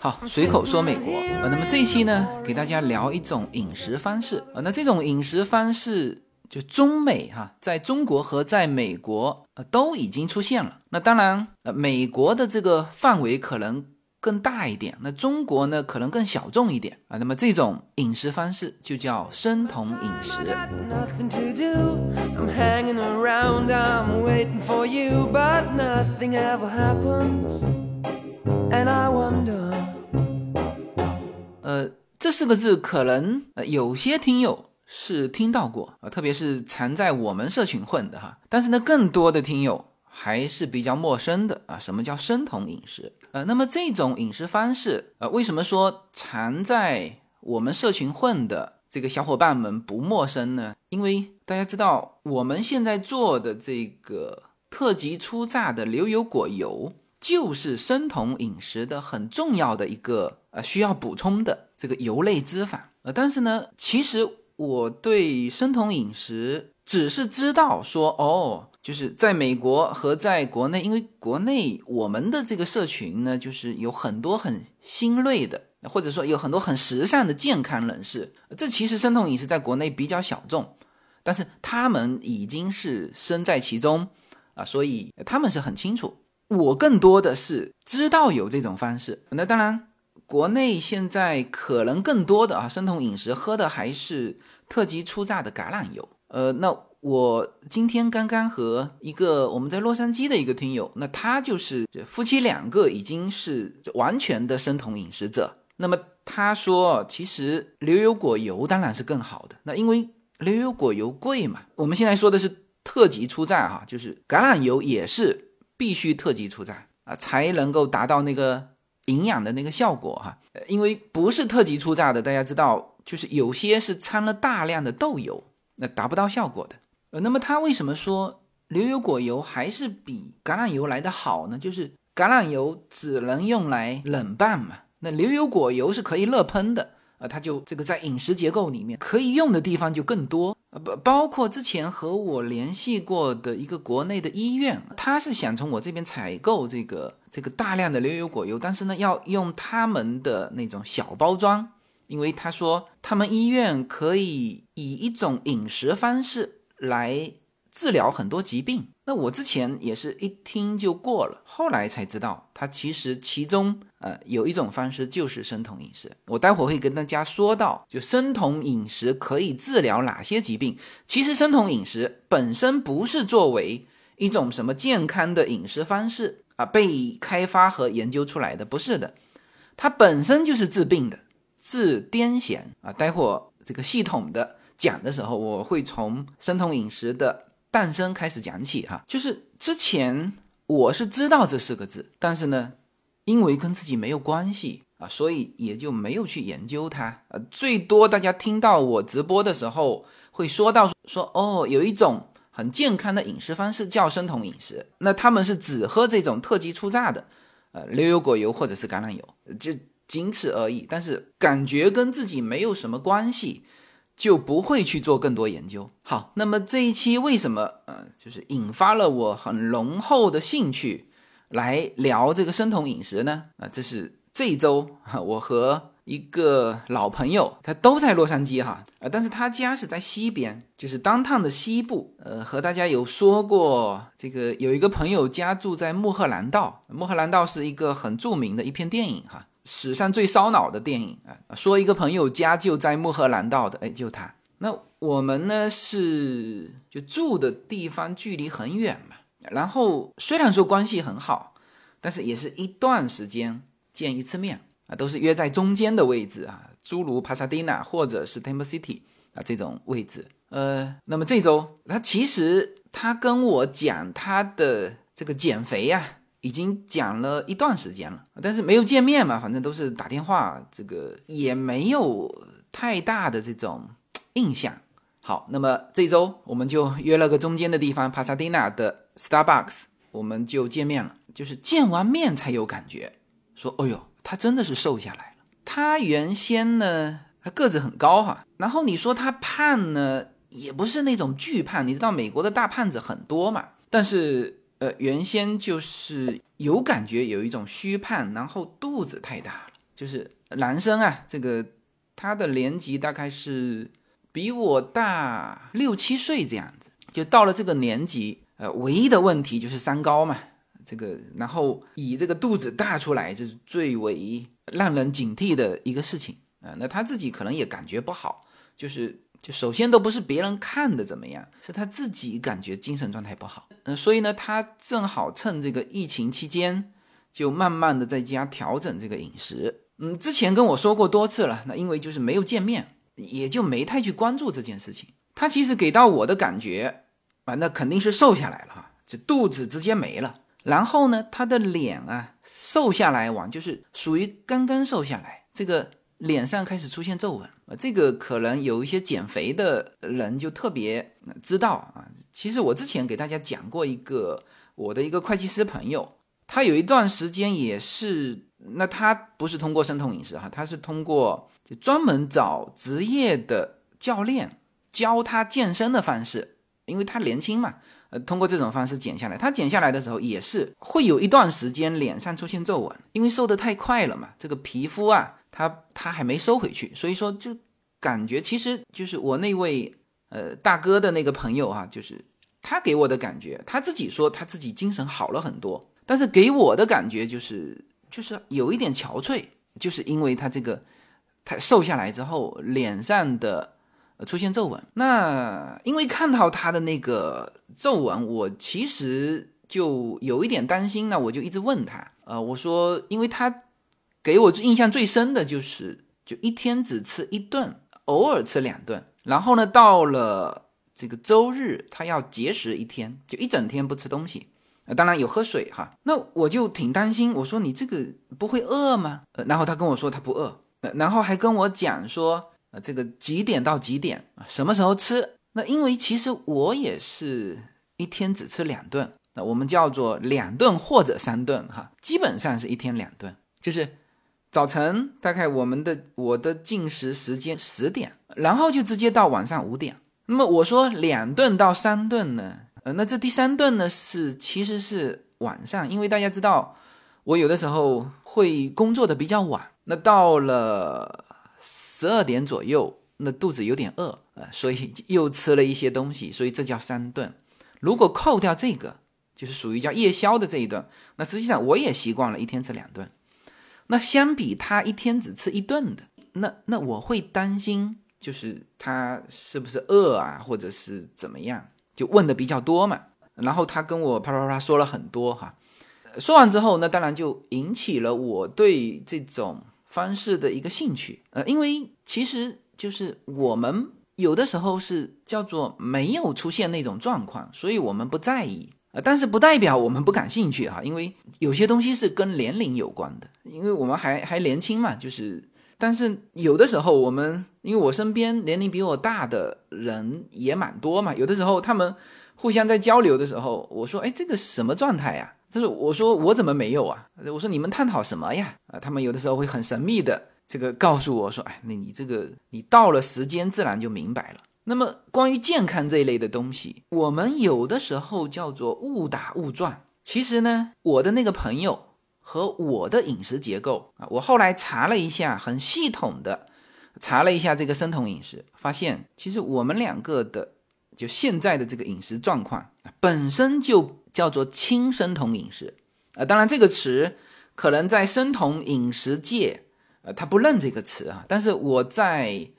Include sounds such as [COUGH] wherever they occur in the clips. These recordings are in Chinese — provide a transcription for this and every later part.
好，随口说美国呃，那么这一期呢，给大家聊一种饮食方式呃，那这种饮食方式就中美哈，在中国和在美国呃都已经出现了。那当然呃，美国的这个范围可能更大一点，那中国呢可能更小众一点啊。那么这种饮食方式就叫生酮饮食。呃，这四个字可能呃有些听友是听到过啊，特别是常在我们社群混的哈。但是呢，更多的听友还是比较陌生的啊。什么叫生酮饮食？呃，那么这种饮食方式呃，为什么说常在我们社群混的这个小伙伴们不陌生呢？因为大家知道，我们现在做的这个特级初榨的牛油果油。就是生酮饮食的很重要的一个呃需要补充的这个油类脂肪呃，但是呢，其实我对生酮饮食只是知道说哦，就是在美国和在国内，因为国内我们的这个社群呢，就是有很多很新锐的，或者说有很多很时尚的健康人士，这其实生酮饮食在国内比较小众，但是他们已经是身在其中啊，所以他们是很清楚。我更多的是知道有这种方式，那当然，国内现在可能更多的啊，生酮饮食喝的还是特级初榨的橄榄油。呃，那我今天刚刚和一个我们在洛杉矶的一个听友，那他就是夫妻两个已经是完全的生酮饮食者。那么他说，其实牛油果油当然是更好的，那因为牛油果油贵嘛。我们现在说的是特级初榨哈，就是橄榄油也是。必须特级初榨啊，才能够达到那个营养的那个效果哈。因为不是特级初榨的，大家知道，就是有些是掺了大量的豆油，那达不到效果的。呃，那么他为什么说牛油果油还是比橄榄油来的好呢？就是橄榄油只能用来冷拌嘛，那牛油果油是可以热喷的。啊，它就这个在饮食结构里面可以用的地方就更多啊，不包括之前和我联系过的一个国内的医院，他是想从我这边采购这个这个大量的牛油果油，但是呢要用他们的那种小包装，因为他说他们医院可以以一种饮食方式来。治疗很多疾病，那我之前也是一听就过了，后来才知道，它其实其中呃有一种方式就是生酮饮食。我待会儿会跟大家说到，就生酮饮食可以治疗哪些疾病。其实生酮饮食本身不是作为一种什么健康的饮食方式啊被开发和研究出来的，不是的，它本身就是治病的，治癫痫啊。待会儿这个系统的讲的时候，我会从生酮饮食的。诞生开始讲起哈，就是之前我是知道这四个字，但是呢，因为跟自己没有关系啊，所以也就没有去研究它。呃，最多大家听到我直播的时候会说到说哦，有一种很健康的饮食方式叫生酮饮食，那他们是只喝这种特级初榨的，呃，牛油果油或者是橄榄油，就仅此而已。但是感觉跟自己没有什么关系。就不会去做更多研究。好，那么这一期为什么呃，就是引发了我很浓厚的兴趣来聊这个生酮饮食呢？啊，这是这一周我和一个老朋友，他都在洛杉矶哈，啊，但是他家是在西边，就是当趟的西部。呃，和大家有说过，这个有一个朋友家住在穆赫兰道，穆赫兰道是一个很著名的一篇电影哈。史上最烧脑的电影啊！说一个朋友家就在穆赫兰道的，哎，就他。那我们呢是就住的地方距离很远嘛，然后虽然说关系很好，但是也是一段时间见一次面啊，都是约在中间的位置啊，诸如帕萨迪纳或者是 Temple City 啊这种位置。呃，那么这周他其实他跟我讲他的这个减肥呀。已经讲了一段时间了，但是没有见面嘛，反正都是打电话，这个也没有太大的这种印象。好，那么这周我们就约了个中间的地方，帕萨蒂娜的 Starbucks，我们就见面了。就是见完面才有感觉，说，哎呦，他真的是瘦下来了。他原先呢，他个子很高哈，然后你说他胖呢，也不是那种巨胖，你知道美国的大胖子很多嘛，但是。呃，原先就是有感觉有一种虚胖，然后肚子太大了，就是男生啊，这个他的年纪大概是比我大六七岁这样子，就到了这个年纪，呃，唯一的问题就是三高嘛，这个然后以这个肚子大出来，就是最为让人警惕的一个事情。那他自己可能也感觉不好，就是就首先都不是别人看的怎么样，是他自己感觉精神状态不好，嗯，所以呢，他正好趁这个疫情期间，就慢慢的在家调整这个饮食。嗯，之前跟我说过多次了，那因为就是没有见面，也就没太去关注这件事情。他其实给到我的感觉啊，那肯定是瘦下来了哈，这肚子直接没了。然后呢，他的脸啊瘦下来往就是属于刚刚瘦下来，这个脸上开始出现皱纹啊，这个可能有一些减肥的人就特别知道啊。其实我之前给大家讲过一个我的一个会计师朋友，他有一段时间也是。那他不是通过生酮饮食哈，他是通过就专门找职业的教练教他健身的方式，因为他年轻嘛，呃，通过这种方式减下来。他减下来的时候也是会有一段时间脸上出现皱纹，因为瘦得太快了嘛，这个皮肤啊，他他还没收回去，所以说就感觉其实就是我那位呃大哥的那个朋友哈，就是他给我的感觉，他自己说他自己精神好了很多，但是给我的感觉就是。就是有一点憔悴，就是因为他这个他瘦下来之后，脸上的出现皱纹。那因为看到他的那个皱纹，我其实就有一点担心。那我就一直问他，呃，我说，因为他给我印象最深的就是，就一天只吃一顿，偶尔吃两顿。然后呢，到了这个周日，他要节食一天，就一整天不吃东西。当然有喝水哈，那我就挺担心。我说你这个不会饿吗？呃，然后他跟我说他不饿，然后还跟我讲说，呃，这个几点到几点，什么时候吃？那因为其实我也是一天只吃两顿，那我们叫做两顿或者三顿哈，基本上是一天两顿，就是早晨大概我们的我的进食时间十点，然后就直接到晚上五点。那么我说两顿到三顿呢？呃那这第三顿呢是其实是晚上，因为大家知道我有的时候会工作的比较晚，那到了十二点左右，那肚子有点饿啊，所以又吃了一些东西，所以这叫三顿。如果扣掉这个，就是属于叫夜宵的这一顿，那实际上我也习惯了一天吃两顿。那相比他一天只吃一顿的，那那我会担心，就是他是不是饿啊，或者是怎么样？就问的比较多嘛，然后他跟我啪啪啪说了很多哈，说完之后，那当然就引起了我对这种方式的一个兴趣。呃，因为其实就是我们有的时候是叫做没有出现那种状况，所以我们不在意啊。但是不代表我们不感兴趣哈，因为有些东西是跟年龄有关的，因为我们还还年轻嘛，就是。但是有的时候，我们因为我身边年龄比我大的人也蛮多嘛，有的时候他们互相在交流的时候，我说：“哎，这个什么状态呀？”就是我说：“我怎么没有啊？”我说：“你们探讨什么呀？”啊，他们有的时候会很神秘的这个告诉我说：“哎，那你这个你到了时间自然就明白了。”那么关于健康这一类的东西，我们有的时候叫做误打误撞。其实呢，我的那个朋友。和我的饮食结构啊，我后来查了一下，很系统的查了一下这个生酮饮食，发现其实我们两个的就现在的这个饮食状况本身就叫做轻生酮饮食啊。当然这个词可能在生酮饮食界，呃，他不认这个词啊。但是我在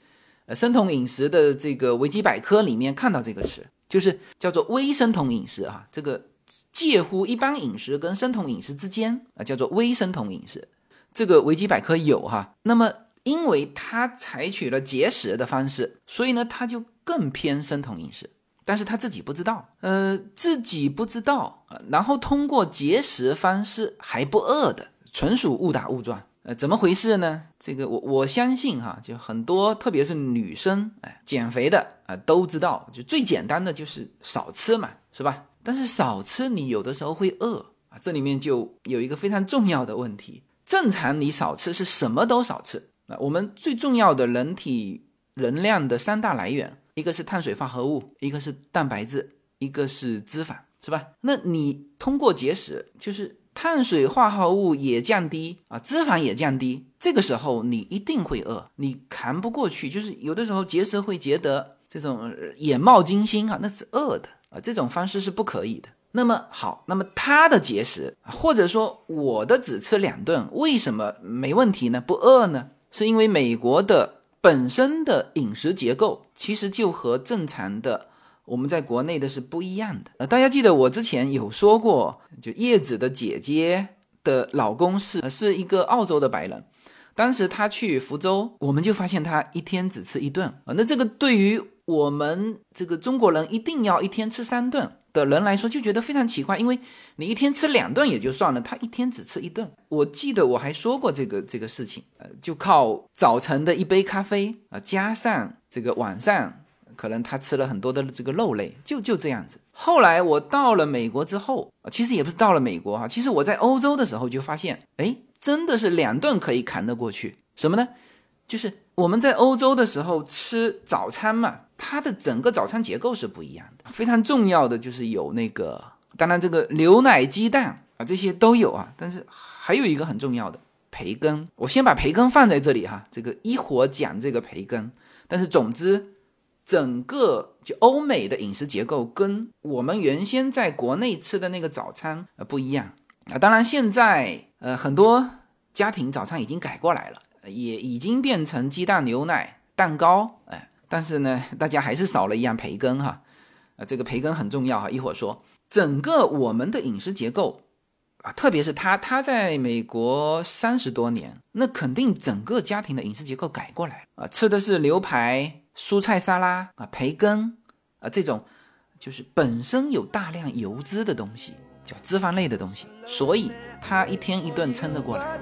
生酮饮食的这个维基百科里面看到这个词，就是叫做微生酮饮食哈，这个。介乎一般饮食跟生酮饮食之间啊，叫做微生酮饮食。这个维基百科有哈。那么，因为他采取了节食的方式，所以呢，他就更偏生酮饮食。但是他自己不知道，呃，自己不知道，然后通过节食方式还不饿的，纯属误打误撞。呃，怎么回事呢？这个我我相信哈，就很多，特别是女生，哎，减肥的啊都知道，就最简单的就是少吃嘛，是吧？但是少吃，你有的时候会饿啊，这里面就有一个非常重要的问题。正常你少吃是什么都少吃啊。我们最重要的人体能量的三大来源，一个是碳水化合物，一个是蛋白质，一个是脂肪，是吧？那你通过节食，就是碳水化合物也降低啊，脂肪也降低，这个时候你一定会饿，你扛不过去。就是有的时候节食会觉得这种眼冒金星啊，那是饿的啊，这种方式是不可以的。那么好，那么他的节食，或者说我的只吃两顿，为什么没问题呢？不饿呢？是因为美国的本身的饮食结构其实就和正常的。我们在国内的是不一样的，呃，大家记得我之前有说过，就叶子的姐姐的老公是是一个澳洲的白人，当时他去福州，我们就发现他一天只吃一顿啊，那这个对于我们这个中国人一定要一天吃三顿的人来说，就觉得非常奇怪，因为你一天吃两顿也就算了，他一天只吃一顿。我记得我还说过这个这个事情，呃，就靠早晨的一杯咖啡啊，加上这个晚上。可能他吃了很多的这个肉类，就就这样子。后来我到了美国之后，其实也不是到了美国哈，其实我在欧洲的时候就发现，哎，真的是两顿可以扛得过去。什么呢？就是我们在欧洲的时候吃早餐嘛，它的整个早餐结构是不一样的。非常重要的就是有那个，当然这个牛奶、鸡蛋啊这些都有啊，但是还有一个很重要的培根。我先把培根放在这里哈，这个一会儿讲这个培根。但是总之。整个就欧美的饮食结构跟我们原先在国内吃的那个早餐呃不一样啊。当然现在呃很多家庭早餐已经改过来了，也已经变成鸡蛋、牛奶、蛋糕哎。但是呢，大家还是少了一样培根哈。啊，这个培根很重要哈。一会儿说整个我们的饮食结构啊，特别是他他在美国三十多年，那肯定整个家庭的饮食结构改过来啊，吃的是牛排。蔬菜沙拉啊，培根啊，这种就是本身有大量油脂的东西，叫脂肪类的东西，所以他一天一顿撑得过来。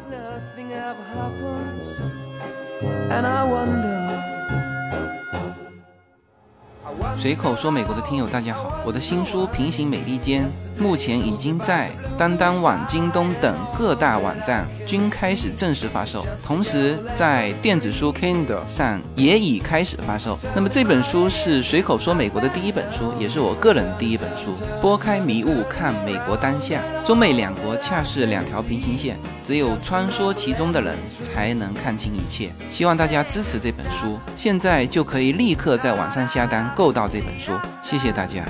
随口说美国的听友大家好，我的新书《平行美利坚》目前已经在当当网、京东等各大网站均开始正式发售，同时在电子书 Kindle 上也已开始发售。那么这本书是随口说美国的第一本书，也是我个人第一本书。拨开迷雾看美国当下，中美两国恰是两条平行线，只有穿梭其中的人才能看清一切。希望大家支持这本书，现在就可以立刻在网上下单购到。这本书，谢谢大家。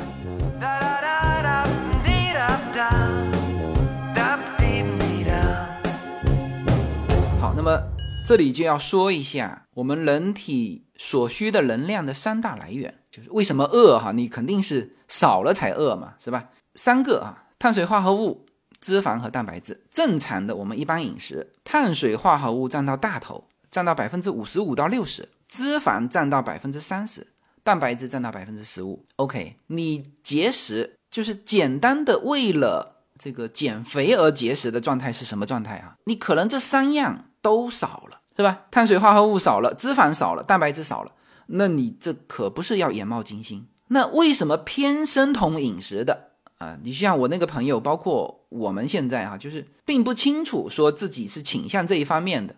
好，那么这里就要说一下我们人体所需的能量的三大来源，就是为什么饿哈？你肯定是少了才饿嘛，是吧？三个啊，碳水化合物、脂肪和蛋白质。正常的我们一般饮食，碳水化合物占到大头，占到百分之五十五到六十，脂肪占到百分之三十。蛋白质占到百分之十五，OK，你节食就是简单的为了这个减肥而节食的状态是什么状态啊？你可能这三样都少了，是吧？碳水化合物少了，脂肪少了，蛋白质少了，那你这可不是要眼冒金星。那为什么偏生酮饮食的啊？你像我那个朋友，包括我们现在啊，就是并不清楚说自己是倾向这一方面的，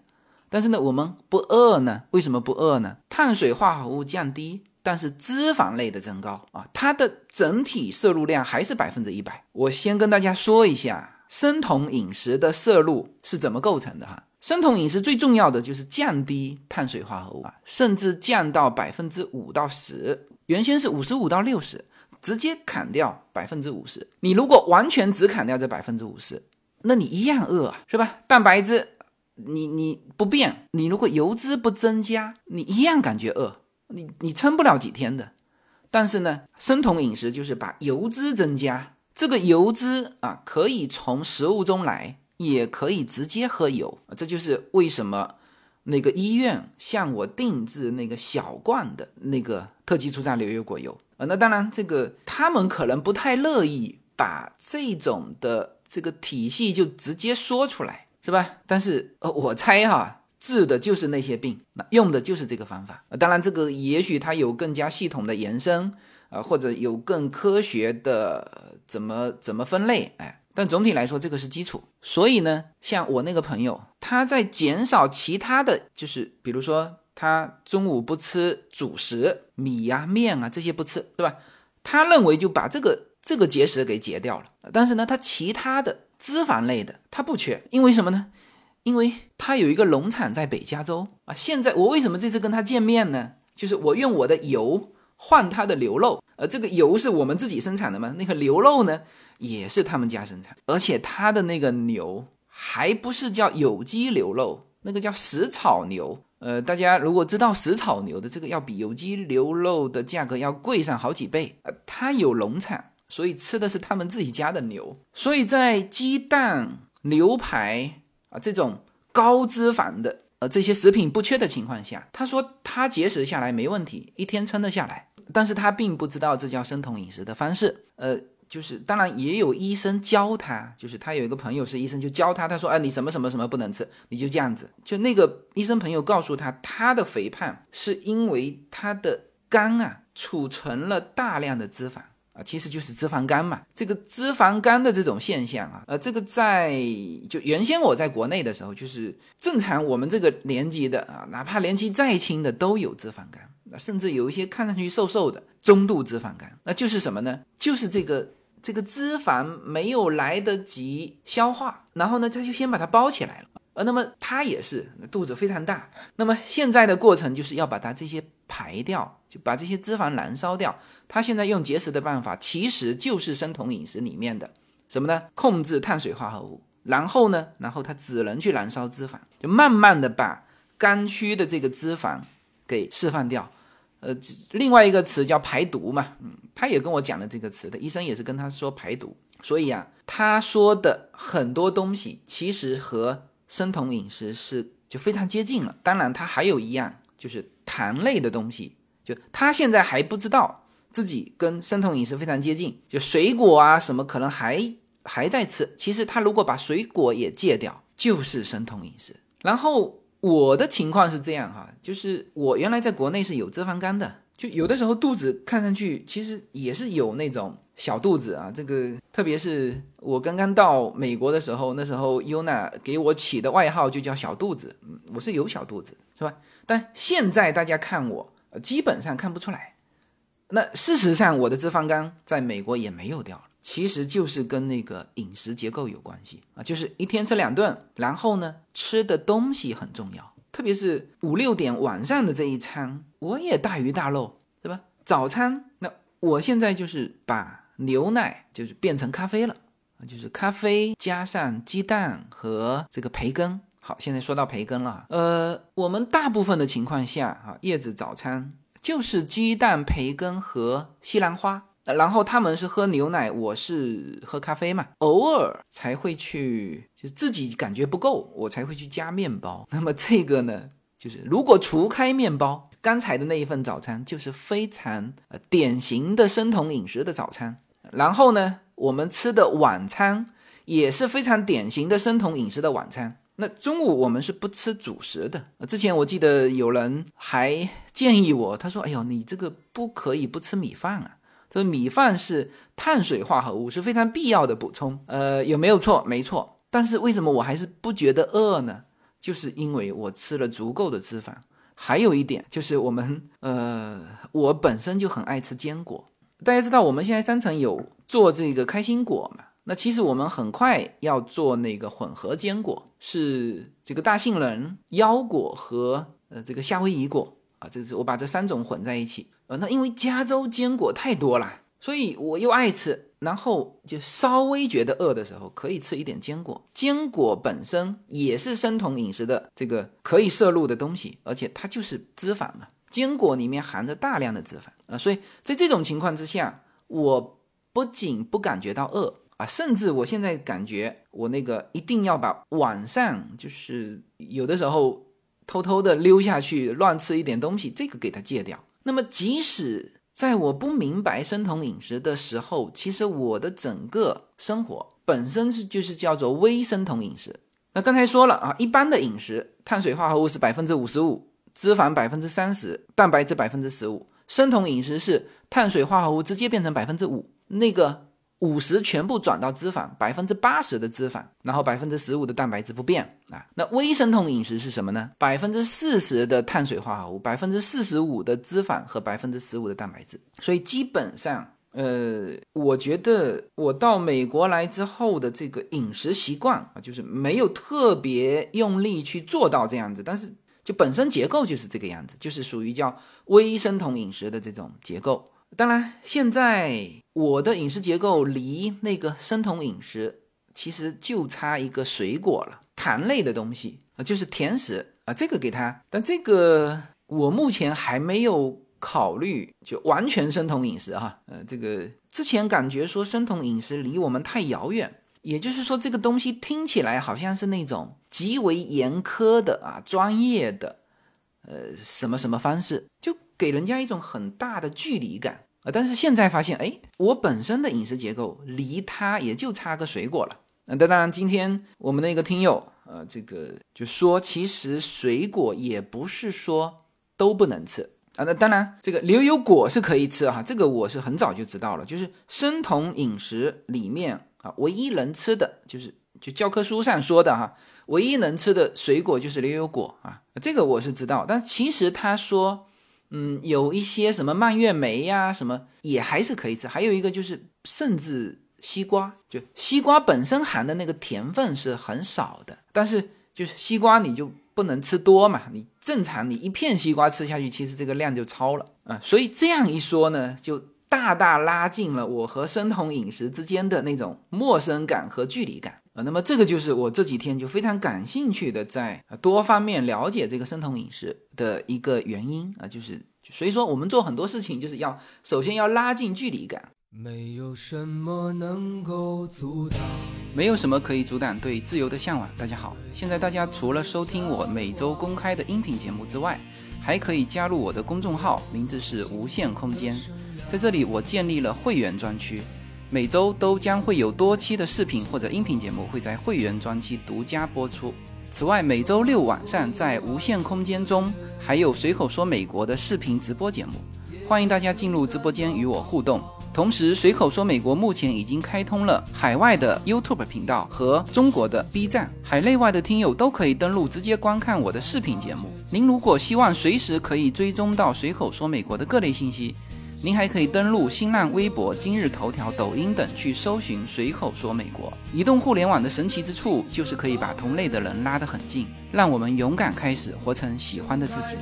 但是呢，我们不饿呢？为什么不饿呢？碳水化合物降低。但是脂肪类的增高啊，它的整体摄入量还是百分之一百。我先跟大家说一下生酮饮食的摄入是怎么构成的哈。生酮饮食最重要的就是降低碳水化合物啊，甚至降到百分之五到十。原先是五十五到六十，直接砍掉百分之五十。你如果完全只砍掉这百分之五十，那你一样饿啊，是吧？蛋白质你你不变，你如果油脂不增加，你一样感觉饿。你你撑不了几天的，但是呢，生酮饮食就是把油脂增加，这个油脂啊可以从食物中来，也可以直接喝油，这就是为什么那个医院向我定制那个小罐的那个特级初榨牛油果油啊。那当然，这个他们可能不太乐意把这种的这个体系就直接说出来，是吧？但是呃，我猜哈。治的就是那些病，那用的就是这个方法。当然，这个也许它有更加系统的延伸，啊，或者有更科学的怎么怎么分类，哎，但总体来说，这个是基础。所以呢，像我那个朋友，他在减少其他的就是，比如说他中午不吃主食，米呀、面啊这些不吃，对吧？他认为就把这个这个节食给截掉了。但是呢，他其他的脂肪类的他不缺，因为什么呢？因为他有一个农场在北加州啊。现在我为什么这次跟他见面呢？就是我用我的油换他的牛肉，而这个油是我们自己生产的嘛？那个牛肉呢，也是他们家生产，而且他的那个牛还不是叫有机牛肉，那个叫食草牛。呃，大家如果知道食草牛的这个，要比有机牛肉的价格要贵上好几倍。呃，它有农场，所以吃的是他们自己家的牛，所以在鸡蛋、牛排啊这种高脂肪的呃这些食品不缺的情况下，他说他节食下来没问题，一天撑得下来。但是他并不知道这叫生酮饮食的方式，呃。就是当然也有医生教他，就是他有一个朋友是医生，就教他，他说，哎，你什么什么什么不能吃，你就这样子。就那个医生朋友告诉他，他的肥胖是因为他的肝啊储存了大量的脂肪其实就是脂肪肝嘛。这个脂肪肝的这种现象啊，呃，这个在就原先我在国内的时候，就是正常我们这个年纪的啊，哪怕年纪再轻的都有脂肪肝，甚至有一些看上去瘦瘦的中度脂肪肝，那就是什么呢？就是这个。这个脂肪没有来得及消化，然后呢，他就先把它包起来了。呃，那么他也是肚子非常大。那么现在的过程就是要把它这些排掉，就把这些脂肪燃烧掉。他现在用节食的办法，其实就是生酮饮食里面的什么呢？控制碳水化合物，然后呢，然后他只能去燃烧脂肪，就慢慢的把肝区的这个脂肪给释放掉。呃，另外一个词叫排毒嘛，嗯，他也跟我讲了这个词的，医生也是跟他说排毒，所以啊，他说的很多东西其实和生酮饮食是就非常接近了。当然，他还有一样就是糖类的东西，就他现在还不知道自己跟生酮饮食非常接近，就水果啊什么可能还还在吃。其实他如果把水果也戒掉，就是生酮饮食。然后。我的情况是这样哈，就是我原来在国内是有脂肪肝的，就有的时候肚子看上去其实也是有那种小肚子啊。这个特别是我刚刚到美国的时候，那时候优娜给我起的外号就叫小肚子，嗯，我是有小肚子，是吧？但现在大家看我，基本上看不出来。那事实上，我的脂肪肝在美国也没有掉。其实就是跟那个饮食结构有关系啊，就是一天吃两顿，然后呢，吃的东西很重要，特别是五六点晚上的这一餐，我也大鱼大肉，是吧？早餐，那我现在就是把牛奶就是变成咖啡了，就是咖啡加上鸡蛋和这个培根。好，现在说到培根了，呃，我们大部分的情况下啊，叶子早餐就是鸡蛋、培根和西兰花。然后他们是喝牛奶，我是喝咖啡嘛，偶尔才会去，就自己感觉不够，我才会去加面包。那么这个呢，就是如果除开面包，刚才的那一份早餐就是非常呃典型的生酮饮食的早餐。然后呢，我们吃的晚餐也是非常典型的生酮饮食的晚餐。那中午我们是不吃主食的。之前我记得有人还建议我，他说：“哎呦，你这个不可以不吃米饭啊。”这米饭是碳水化合物，是非常必要的补充。呃，有没有错？没错。但是为什么我还是不觉得饿呢？就是因为我吃了足够的脂肪。还有一点就是我们，呃，我本身就很爱吃坚果。大家知道我们现在商城有做这个开心果嘛？那其实我们很快要做那个混合坚果，是这个大杏仁、腰果和呃这个夏威夷果啊，这是我把这三种混在一起。呃，那因为加州坚果太多了，所以我又爱吃，然后就稍微觉得饿的时候可以吃一点坚果。坚果本身也是生酮饮食的这个可以摄入的东西，而且它就是脂肪嘛，坚果里面含着大量的脂肪啊，所以在这种情况之下，我不仅不感觉到饿啊，甚至我现在感觉我那个一定要把晚上就是有的时候偷偷的溜下去乱吃一点东西，这个给它戒掉。那么，即使在我不明白生酮饮食的时候，其实我的整个生活本身是就是叫做微生酮饮食。那刚才说了啊，一般的饮食，碳水化合物是百分之五十五，脂肪百分之三十，蛋白质百分之十五。生酮饮食是碳水化合物直接变成百分之五，那个。五十全部转到脂肪，百分之八十的脂肪，然后百分之十五的蛋白质不变啊。那微生酮饮食是什么呢？百分之四十的碳水化合物，百分之四十五的脂肪和百分之十五的蛋白质。所以基本上呃，我觉得我到美国来之后的这个饮食习惯啊，就是没有特别用力去做到这样子，但是就本身结构就是这个样子，就是属于叫微生酮饮食的这种结构。当然，现在我的饮食结构离那个生酮饮食其实就差一个水果了，糖类的东西啊，就是甜食啊，这个给他，但这个我目前还没有。考虑就完全生酮饮食哈，呃，这个之前感觉说生酮饮食离我们太遥远，也就是说这个东西听起来好像是那种极为严苛的啊专业的，呃什么什么方式，就给人家一种很大的距离感啊。但是现在发现，哎，我本身的饮食结构离它也就差个水果了。那当然，今天我们那个听友，呃，这个就说其实水果也不是说都不能吃。啊，那当然，这个牛油果是可以吃哈，这个我是很早就知道了。就是生酮饮食里面啊，唯一能吃的就是就教科书上说的哈，唯一能吃的水果就是牛油果啊，这个我是知道。但其实他说，嗯，有一些什么蔓越莓呀，什么也还是可以吃。还有一个就是，甚至西瓜，就西瓜本身含的那个甜分是很少的，但是就是西瓜你就。不能吃多嘛？你正常，你一片西瓜吃下去，其实这个量就超了啊。所以这样一说呢，就大大拉近了我和生酮饮食之间的那种陌生感和距离感啊。那么这个就是我这几天就非常感兴趣的，在多方面了解这个生酮饮食的一个原因啊。就是所以说，我们做很多事情就是要首先要拉近距离感。没有什么能够阻挡，没有什么可以阻挡对自由的向往。大家好，现在大家除了收听我每周公开的音频节目之外，还可以加入我的公众号，名字是无限空间。在这里，我建立了会员专区，每周都将会有多期的视频或者音频节目会在会员专区独家播出。此外，每周六晚上在无限空间中还有随口说美国的视频直播节目，欢迎大家进入直播间与我互动。同时，随口说美国目前已经开通了海外的 YouTube 频道和中国的 B 站，海内外的听友都可以登录直接观看我的视频节目。您如果希望随时可以追踪到随口说美国的各类信息，您还可以登录新浪微博、今日头条、抖音等去搜寻随口说美国。移动互联网的神奇之处就是可以把同类的人拉得很近，让我们勇敢开始，活成喜欢的自己。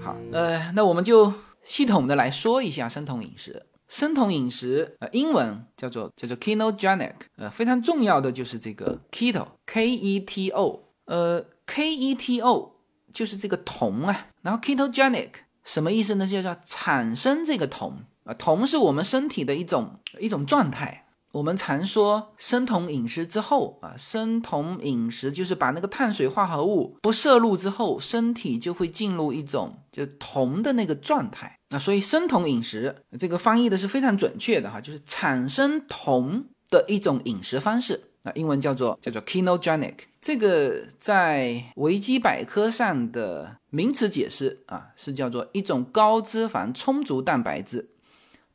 好呃，那我们就系统的来说一下生酮饮食。生酮饮食，呃，英文叫做叫做 ketogenic，呃，非常重要的就是这个 keto，k e t o，呃，k e t o 就是这个酮啊。然后 ketogenic 什么意思呢？就叫产生这个酮啊，酮是我们身体的一种一种状态。我们常说生酮饮食之后啊，生酮饮食就是把那个碳水化合物不摄入之后，身体就会进入一种就酮的那个状态。那所以生酮饮食这个翻译的是非常准确的哈，就是产生酮的一种饮食方式。那英文叫做叫做 ketogenic，这个在维基百科上的名词解释啊是叫做一种高脂肪、充足蛋白质。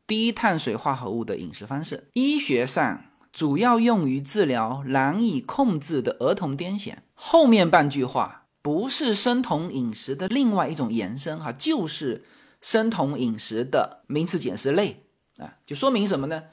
低碳水化合物的饮食方式，医学上主要用于治疗难以控制的儿童癫痫。后面半句话不是生酮饮食的另外一种延伸，哈，就是生酮饮食的名词解释类啊，就说明什么呢？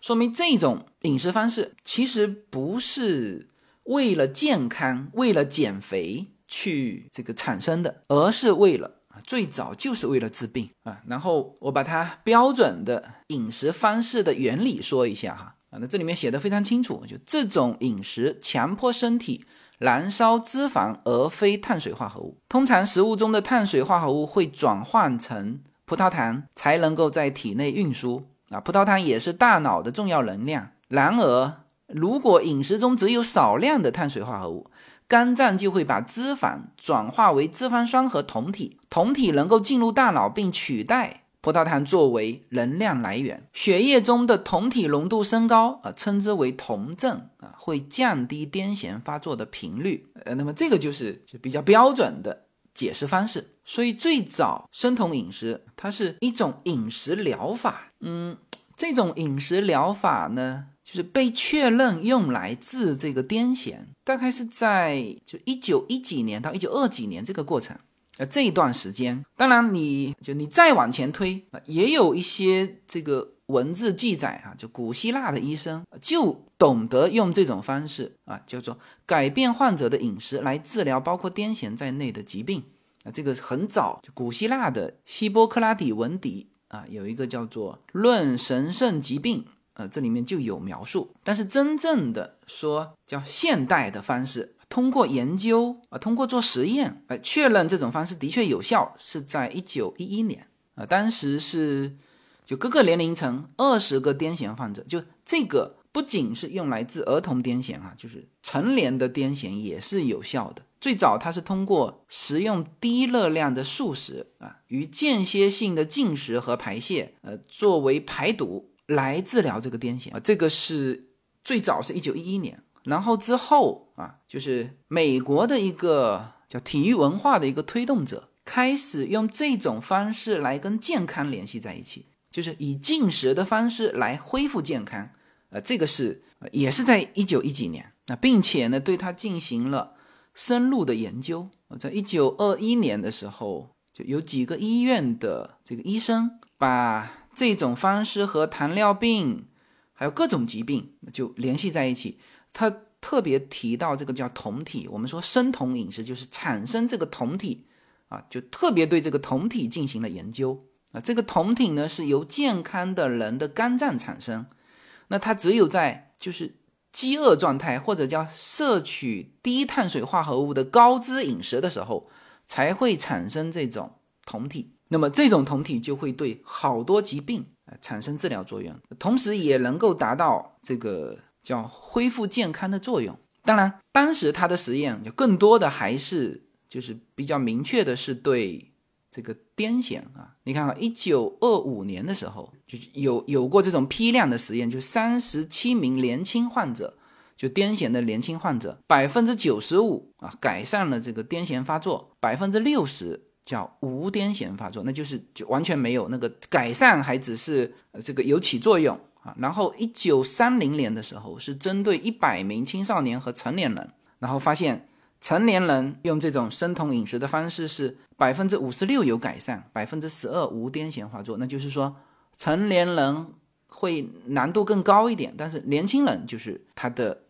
说明这种饮食方式其实不是为了健康、为了减肥去这个产生的，而是为了。最早就是为了治病啊，然后我把它标准的饮食方式的原理说一下哈啊，那这里面写的非常清楚，就这种饮食强迫身体燃烧脂肪而非碳水化合物，通常食物中的碳水化合物会转换成葡萄糖才能够在体内运输啊，葡萄糖也是大脑的重要能量。然而，如果饮食中只有少量的碳水化合物，肝脏就会把脂肪转化为脂肪酸和酮体，酮体能够进入大脑并取代葡萄糖作为能量来源。血液中的酮体浓度升高啊，称之为酮症啊，会降低癫痫发作的频率。呃，那么这个就是就比较标准的解释方式。所以最早生酮饮食它是一种饮食疗法，嗯。这种饮食疗法呢，就是被确认用来治这个癫痫，大概是在就一九一几年到一九二几年这个过程。呃，这一段时间，当然你就你再往前推，也有一些这个文字记载啊，就古希腊的医生就懂得用这种方式啊，叫做改变患者的饮食来治疗包括癫痫在内的疾病啊。这个很早，就古希腊的希波克拉底文底啊，有一个叫做《论神圣疾病》，呃，这里面就有描述。但是真正的说叫现代的方式，通过研究啊，通过做实验，呃，确认这种方式的确有效，是在一九一一年啊，当时是就各个年龄层二十个癫痫患者，就这个不仅是用来治儿童癫痫啊，就是成年的癫痫也是有效的。最早它是通过食用低热量的素食啊，与间歇性的进食和排泄，呃，作为排毒来治疗这个癫痫啊。这个是最早是一九一一年，然后之后啊，就是美国的一个叫体育文化的一个推动者，开始用这种方式来跟健康联系在一起，就是以进食的方式来恢复健康。呃，这个是也是在一九一几年，那并且呢，对它进行了。深入的研究，在一九二一年的时候，就有几个医院的这个医生把这种方式和糖尿病还有各种疾病就联系在一起。他特别提到这个叫酮体，我们说生酮饮食就是产生这个酮体啊，就特别对这个酮体进行了研究啊。这个酮体呢是由健康的人的肝脏产生，那它只有在就是。饥饿状态或者叫摄取低碳水化合物的高脂饮食的时候，才会产生这种酮体。那么这种酮体就会对好多疾病啊产生治疗作用，同时也能够达到这个叫恢复健康的作用。当然，当时他的实验就更多的还是就是比较明确的是对。这个癫痫啊，你看啊，一九二五年的时候就有有过这种批量的实验，就三十七名年轻患者，就癫痫的年轻患者，百分之九十五啊改善了这个癫痫发作，百分之六十叫无癫痫发作，那就是就完全没有那个改善，还只是这个有起作用啊。然后一九三零年的时候是针对一百名青少年和成年人，然后发现。成年人用这种生酮饮食的方式是百分之五十六有改善，百分之十二无癫痫发作。那就是说，成年人会难度更高一点，但是年轻人就是他的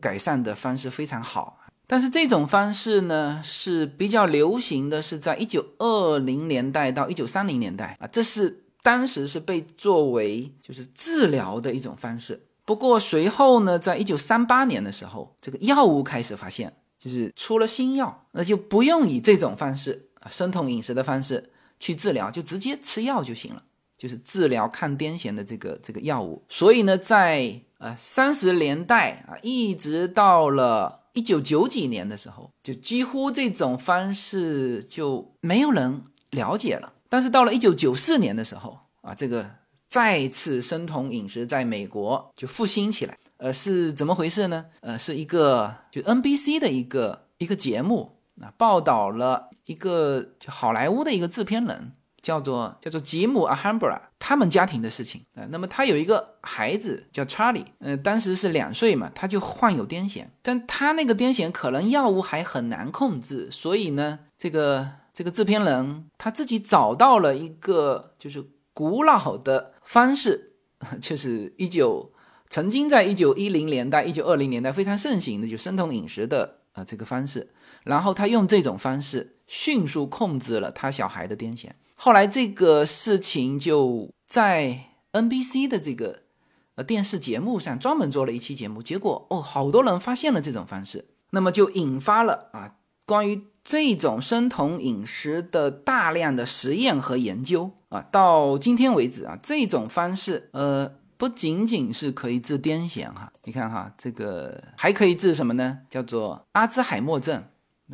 改善的方式非常好。但是这种方式呢是比较流行的，是在一九二零年代到一九三零年代啊，这是当时是被作为就是治疗的一种方式。不过随后呢，在一九三八年的时候，这个药物开始发现。就是出了新药，那就不用以这种方式啊，生酮饮食的方式去治疗，就直接吃药就行了，就是治疗抗癫痫的这个这个药物。所以呢，在呃三十年代啊，一直到了一九九几年的时候，就几乎这种方式就没有人了解了。但是到了一九九四年的时候啊，这个再次生酮饮食在美国就复兴起来。呃，是怎么回事呢？呃，是一个就 NBC 的一个一个节目啊，报道了一个就好莱坞的一个制片人，叫做叫做吉姆阿汉布拉，他们家庭的事情啊。那么他有一个孩子叫查理，呃，当时是两岁嘛，他就患有癫痫，但他那个癫痫可能药物还很难控制，所以呢，这个这个制片人他自己找到了一个就是古老的方式，[LAUGHS] 就是一九。曾经在一九一零年代、一九二零年代非常盛行的就生酮饮食的啊这个方式，然后他用这种方式迅速控制了他小孩的癫痫。后来这个事情就在 NBC 的这个呃电视节目上专门做了一期节目，结果哦好多人发现了这种方式，那么就引发了啊关于这种生酮饮食的大量的实验和研究啊。到今天为止啊这种方式呃。不仅仅是可以治癫痫哈，你看哈，这个还可以治什么呢？叫做阿兹海默症。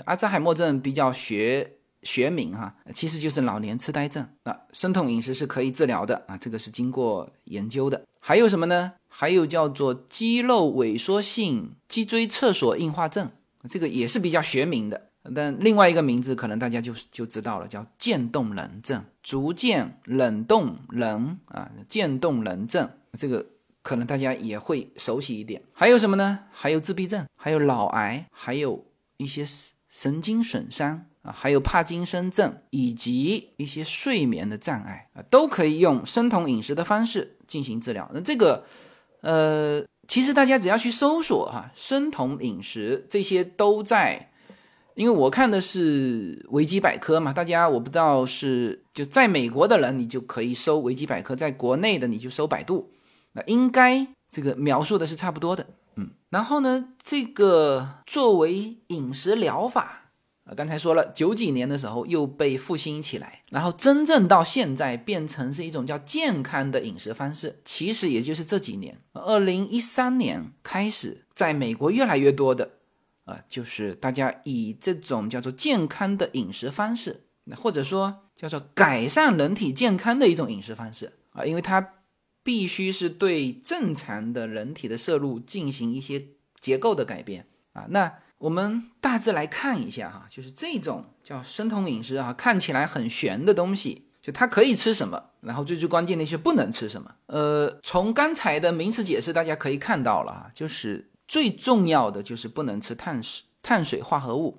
阿兹海默症比较学学名哈，其实就是老年痴呆症啊。生酮饮食是可以治疗的啊，这个是经过研究的。还有什么呢？还有叫做肌肉萎缩性脊椎侧索硬化症，这个也是比较学名的。但另外一个名字可能大家就就知道了，叫渐冻人症，逐渐冷冻人啊，渐冻人症，这个可能大家也会熟悉一点。还有什么呢？还有自闭症，还有脑癌，还有一些神经损伤。啊，还有帕金森症以及一些睡眠的障碍啊，都可以用生酮饮食的方式进行治疗。那这个，呃，其实大家只要去搜索哈，生酮饮食这些都在，因为我看的是维基百科嘛，大家我不知道是就在美国的人，你就可以搜维基百科；在国内的你就搜百度，那应该这个描述的是差不多的。嗯，然后呢，这个作为饮食疗法。啊，刚才说了，九几年的时候又被复兴起来，然后真正到现在变成是一种叫健康的饮食方式。其实也就是这几年，二零一三年开始，在美国越来越多的，啊，就是大家以这种叫做健康的饮食方式，或者说叫做改善人体健康的一种饮食方式啊，因为它必须是对正常的人体的摄入进行一些结构的改变啊，那。我们大致来看一下哈，就是这种叫生酮饮食啊，看起来很玄的东西，就它可以吃什么，然后最最关键的是不能吃什么。呃，从刚才的名词解释，大家可以看到了啊，就是最重要的就是不能吃碳水碳水化合物。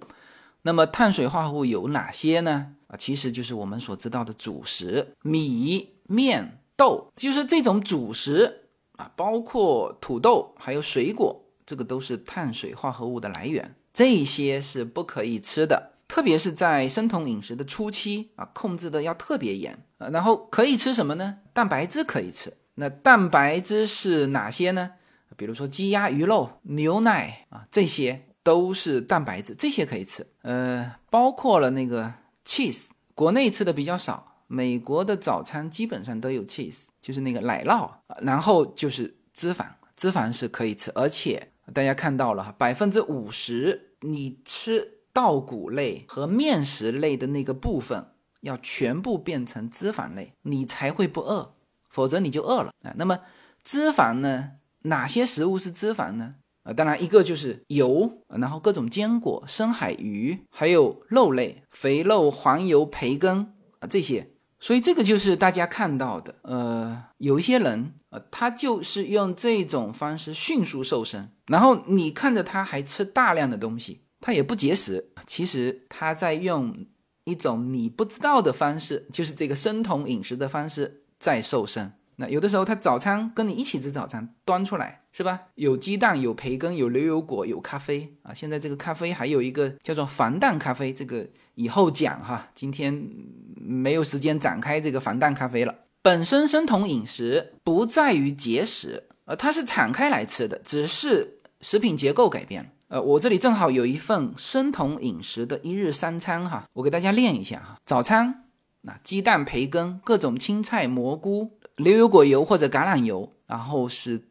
那么碳水化合物有哪些呢？啊，其实就是我们所知道的主食，米面豆，就是这种主食啊，包括土豆还有水果。这个都是碳水化合物的来源，这些是不可以吃的，特别是在生酮饮食的初期啊，控制的要特别严啊。然后可以吃什么呢？蛋白质可以吃，那蛋白质是哪些呢？比如说鸡鸭鱼肉、牛奶啊，这些都是蛋白质，这些可以吃。呃，包括了那个 cheese，国内吃的比较少，美国的早餐基本上都有 cheese，就是那个奶酪，然后就是脂肪，脂肪是可以吃，而且。大家看到了哈，百分之五十你吃稻谷类和面食类的那个部分，要全部变成脂肪类，你才会不饿，否则你就饿了啊。那么脂肪呢？哪些食物是脂肪呢？啊，当然一个就是油，然后各种坚果、深海鱼，还有肉类、肥肉、黄油、培根啊这些。所以这个就是大家看到的，呃，有一些人，呃，他就是用这种方式迅速瘦身，然后你看着他还吃大量的东西，他也不节食，其实他在用一种你不知道的方式，就是这个生酮饮食的方式在瘦身。那有的时候他早餐跟你一起吃早餐，端出来是吧？有鸡蛋，有培根，有牛油果，有咖啡啊。现在这个咖啡还有一个叫做防弹咖啡，这个以后讲哈，今天没有时间展开这个防弹咖啡了。本身生酮饮食不在于节食，呃，它是敞开来吃的，只是食品结构改变了。呃，我这里正好有一份生酮饮食的一日三餐哈，我给大家练一下哈。早餐，那鸡蛋、培根、各种青菜、蘑菇。牛油果油或者橄榄油，然后是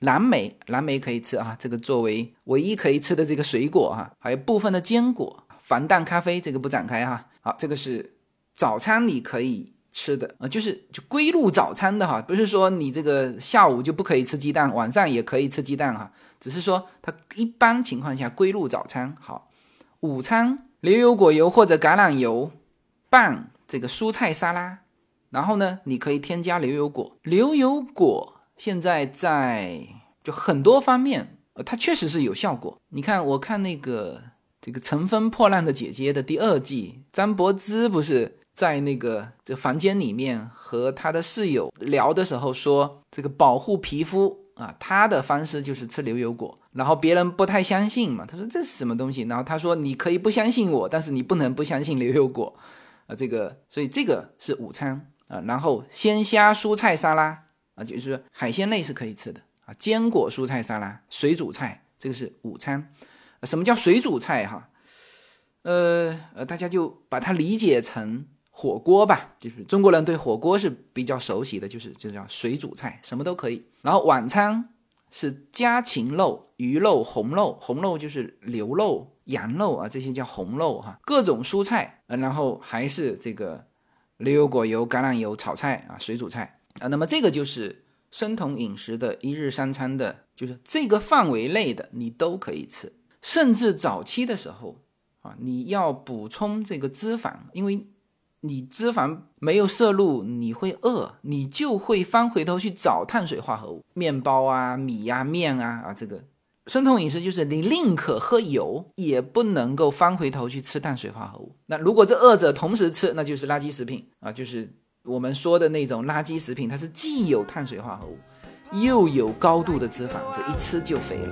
蓝莓，蓝莓可以吃啊，这个作为唯一可以吃的这个水果哈，还有部分的坚果，防弹咖啡这个不展开哈。好，这个是早餐你可以吃的啊，就是就归入早餐的哈，不是说你这个下午就不可以吃鸡蛋，晚上也可以吃鸡蛋哈，只是说它一般情况下归入早餐。好，午餐牛油果油或者橄榄油拌这个蔬菜沙拉。然后呢，你可以添加牛油果。牛油果现在在就很多方面，它确实是有效果。你看，我看那个这个《乘风破浪的姐姐》的第二季，张柏芝不是在那个这房间里面和他的室友聊的时候说，这个保护皮肤啊，他的方式就是吃牛油果。然后别人不太相信嘛，他说这是什么东西？然后他说你可以不相信我，但是你不能不相信牛油果啊。这个，所以这个是午餐。啊，然后鲜虾蔬菜沙拉啊，就是海鲜类是可以吃的啊，坚果蔬菜沙拉、水煮菜，这个是午餐。什么叫水煮菜哈？呃呃，大家就把它理解成火锅吧，就是中国人对火锅是比较熟悉的，就是就叫水煮菜，什么都可以。然后晚餐是家禽肉、鱼肉、红肉，红肉就是牛肉、羊肉啊，这些叫红肉哈，各种蔬菜，然后还是这个。牛油果油、橄榄油炒菜啊，水煮菜啊，那么这个就是生酮饮食的一日三餐的，就是这个范围内的你都可以吃，甚至早期的时候啊，你要补充这个脂肪，因为你脂肪没有摄入，你会饿，你就会翻回头去找碳水化合物，面包啊、米呀、面啊啊，这个生酮饮食就是你宁可喝油，也不能够翻回头去吃碳水化合物。那如果这二者同时吃，那就是垃圾食品啊，就是我们说的那种垃圾食品，它是既有碳水化合物。又有高度的脂肪，这一吃就肥了。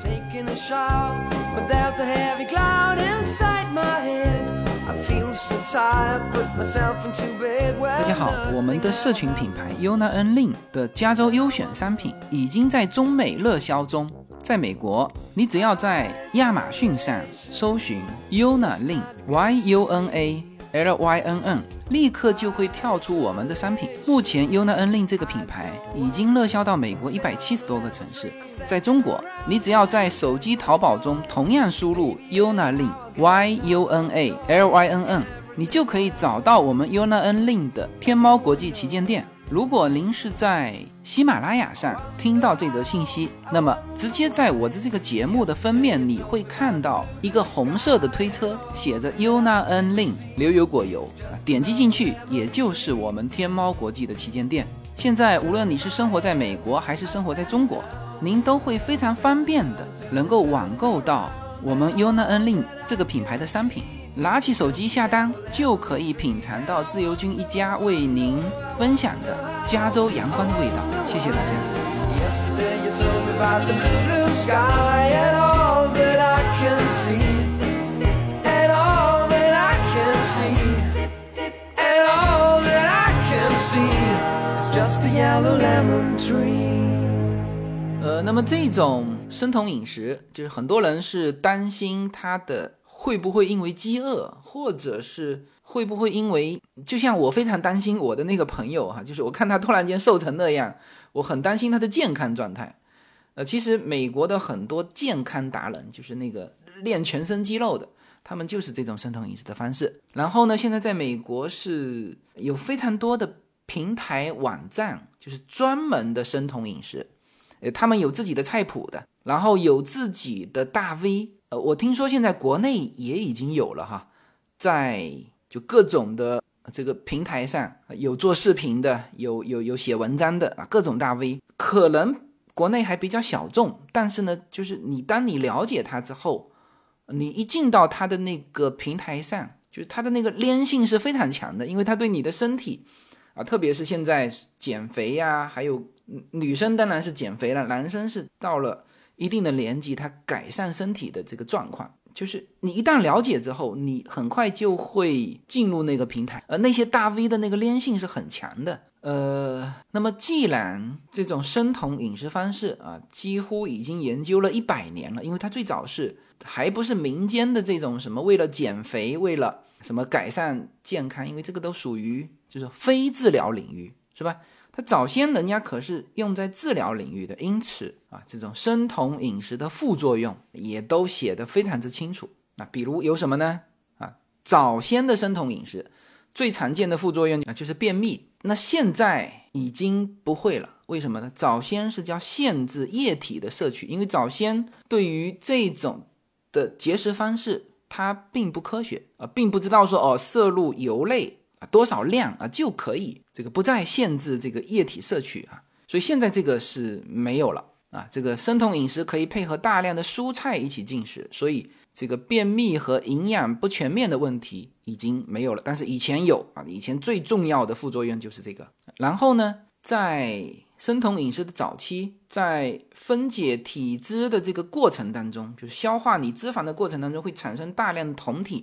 大家好，我们的社群品牌 Yona N Lin 的加州优选商品已经在中美热销中。在美国，你只要在亚马逊上搜寻 Yona Lin Y U N A L Y N N。立刻就会跳出我们的商品。目前 UNA N LIN 这个品牌已经热销到美国一百七十多个城市。在中国，你只要在手机淘宝中同样输入 UNA LIN Y U N A L Y N N，你就可以找到我们 UNA N LIN 的天猫国际旗舰店。如果您是在喜马拉雅上听到这则信息，那么直接在我的这个节目的封面，你会看到一个红色的推车，写着 Yuna N Lin 牛油果油，点击进去，也就是我们天猫国际的旗舰店。现在无论你是生活在美国还是生活在中国，您都会非常方便的能够网购到我们 Yuna N Lin 这个品牌的商品。拿起手机下单，就可以品尝到自由军一家为您分享的加州阳光的味道。谢谢大家。呃，那么这种生酮饮食，就是很多人是担心它的。会不会因为饥饿，或者是会不会因为，就像我非常担心我的那个朋友哈，就是我看他突然间瘦成那样，我很担心他的健康状态。呃，其实美国的很多健康达人，就是那个练全身肌肉的，他们就是这种生酮饮食的方式。然后呢，现在在美国是有非常多的平台网站，就是专门的生酮饮食。呃，他们有自己的菜谱的，然后有自己的大 V，我听说现在国内也已经有了哈，在就各种的这个平台上有做视频的，有有有写文章的啊，各种大 V，可能国内还比较小众，但是呢，就是你当你了解他之后，你一进到他的那个平台上，就是他的那个粘性是非常强的，因为他对你的身体啊，特别是现在减肥呀，还有。女生当然是减肥了，男生是到了一定的年纪，他改善身体的这个状况，就是你一旦了解之后，你很快就会进入那个平台，而那些大 V 的那个粘性是很强的。呃，那么既然这种生酮饮食方式啊，几乎已经研究了一百年了，因为它最早是还不是民间的这种什么为了减肥，为了什么改善健康，因为这个都属于就是非治疗领域，是吧？它早先人家可是用在治疗领域的，因此这种生酮饮食的副作用也都写得非常之清楚。那比如有什么呢？啊，早先的生酮饮食最常见的副作用啊就是便秘。那现在已经不会了，为什么呢？早先是叫限制液体的摄取，因为早先对于这种的节食方式它并不科学啊，并不知道说哦摄入油类。啊，多少量啊就可以，这个不再限制这个液体摄取啊，所以现在这个是没有了啊。这个生酮饮食可以配合大量的蔬菜一起进食，所以这个便秘和营养不全面的问题已经没有了。但是以前有啊，以前最重要的副作用就是这个。然后呢，在生酮饮食的早期，在分解体脂的这个过程当中，就是消化你脂肪的过程当中，会产生大量的酮体。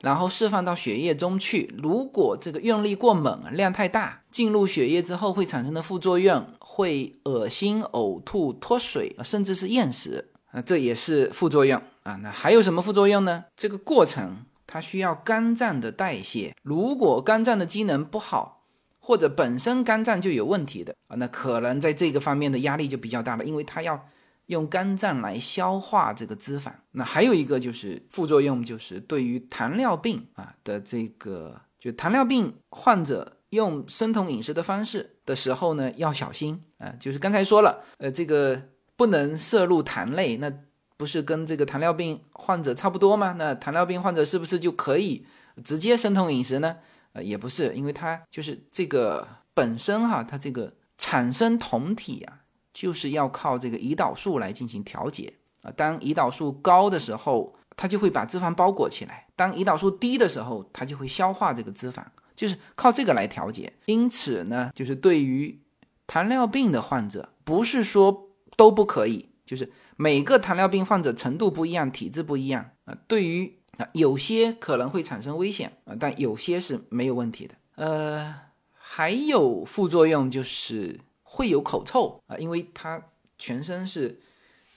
然后释放到血液中去。如果这个用力过猛，量太大，进入血液之后会产生的副作用会恶心、呕吐、脱水，甚至是厌食啊，这也是副作用啊。那还有什么副作用呢？这个过程它需要肝脏的代谢，如果肝脏的机能不好，或者本身肝脏就有问题的啊，那可能在这个方面的压力就比较大了，因为它要。用肝脏来消化这个脂肪，那还有一个就是副作用，就是对于糖尿病啊的这个，就糖尿病患者用生酮饮食的方式的时候呢，要小心啊。就是刚才说了，呃，这个不能摄入糖类，那不是跟这个糖尿病患者差不多吗？那糖尿病患者是不是就可以直接生酮饮食呢？呃，也不是，因为它就是这个本身哈，它这个产生酮体啊，就是要靠这个胰岛素来进行调节啊。当胰岛素高的时候，它就会把脂肪包裹起来；当胰岛素低的时候，它就会消化这个脂肪，就是靠这个来调节。因此呢，就是对于糖尿病的患者，不是说都不可以，就是每个糖尿病患者程度不一样，体质不一样啊。对于啊，有些可能会产生危险啊，但有些是没有问题的。呃，还有副作用就是会有口臭啊，因为它全身是。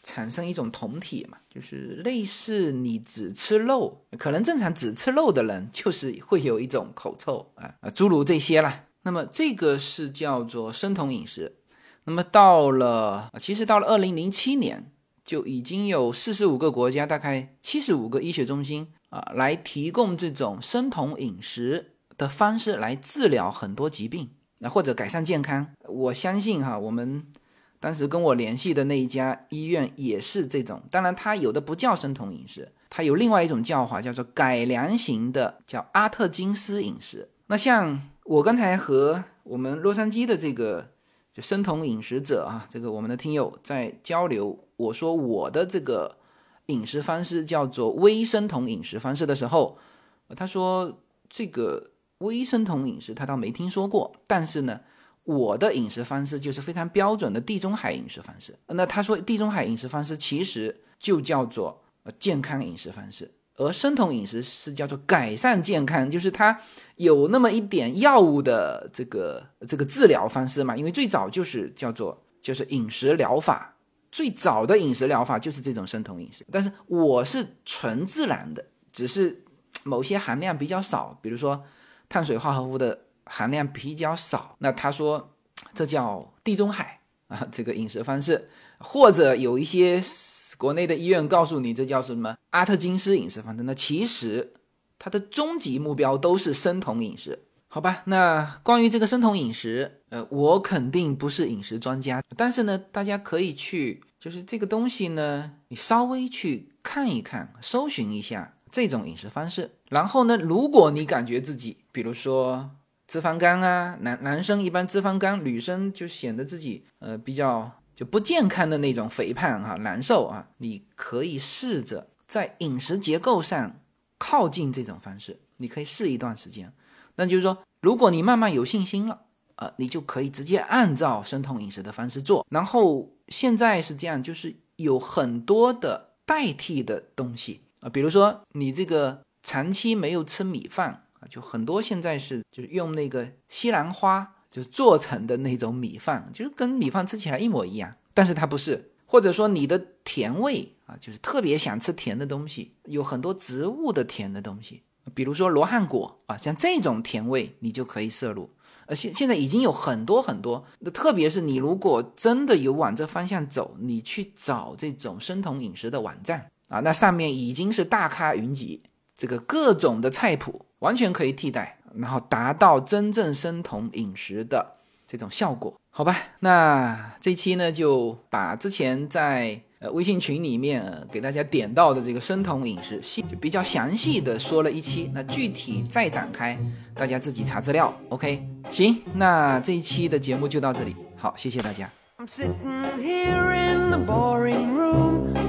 产生一种酮体嘛，就是类似你只吃肉，可能正常只吃肉的人就是会有一种口臭啊啊，诸如这些啦。那么这个是叫做生酮饮食。那么到了，其实到了二零零七年，就已经有四十五个国家，大概七十五个医学中心啊，来提供这种生酮饮食的方式来治疗很多疾病，那或者改善健康。我相信哈，我们。当时跟我联系的那一家医院也是这种，当然它有的不叫生酮饮食，它有另外一种叫法，叫做改良型的，叫阿特金斯饮食。那像我刚才和我们洛杉矶的这个就生酮饮食者啊，这个我们的听友在交流，我说我的这个饮食方式叫做微生酮饮食方式的时候，他说这个微生酮饮食他倒没听说过，但是呢。我的饮食方式就是非常标准的地中海饮食方式。那他说地中海饮食方式其实就叫做健康饮食方式，而生酮饮食是叫做改善健康，就是它有那么一点药物的这个这个治疗方式嘛。因为最早就是叫做就是饮食疗法，最早的饮食疗法就是这种生酮饮食。但是我是纯自然的，只是某些含量比较少，比如说碳水化合物的。含量比较少，那他说 [TSK] 这叫地中海啊，这个饮食方式，或者有一些国内的医院告诉你这叫什么阿特金斯饮食方式，那其实它的终极目标都是生酮饮食，好吧？那关于这个生酮饮食，呃，我肯定不是饮食专家，但是呢，大家可以去，就是这个东西呢，你稍微去看一看，搜寻一下这种饮食方式，然后呢，如果你感觉自己，比如说。脂肪肝啊，男男生一般脂肪肝，女生就显得自己呃比较就不健康的那种肥胖哈，难受啊。你可以试着在饮食结构上靠近这种方式，你可以试一段时间。那就是说，如果你慢慢有信心了，呃，你就可以直接按照生酮饮食的方式做。然后现在是这样，就是有很多的代替的东西啊，比如说你这个长期没有吃米饭。啊，就很多现在是就是用那个西兰花就做成的那种米饭，就是跟米饭吃起来一模一样，但是它不是。或者说你的甜味啊，就是特别想吃甜的东西，有很多植物的甜的东西，比如说罗汉果啊，像这种甜味你就可以摄入。而现现在已经有很多很多，那特别是你如果真的有往这方向走，你去找这种生酮饮食的网站啊，那上面已经是大咖云集，这个各种的菜谱。完全可以替代，然后达到真正生酮饮食的这种效果，好吧？那这期呢，就把之前在呃微信群里面给大家点到的这个生酮饮食，细就比较详细的说了一期。那具体再展开，大家自己查资料。OK，行，那这一期的节目就到这里，好，谢谢大家。I'm sitting here in the boring room.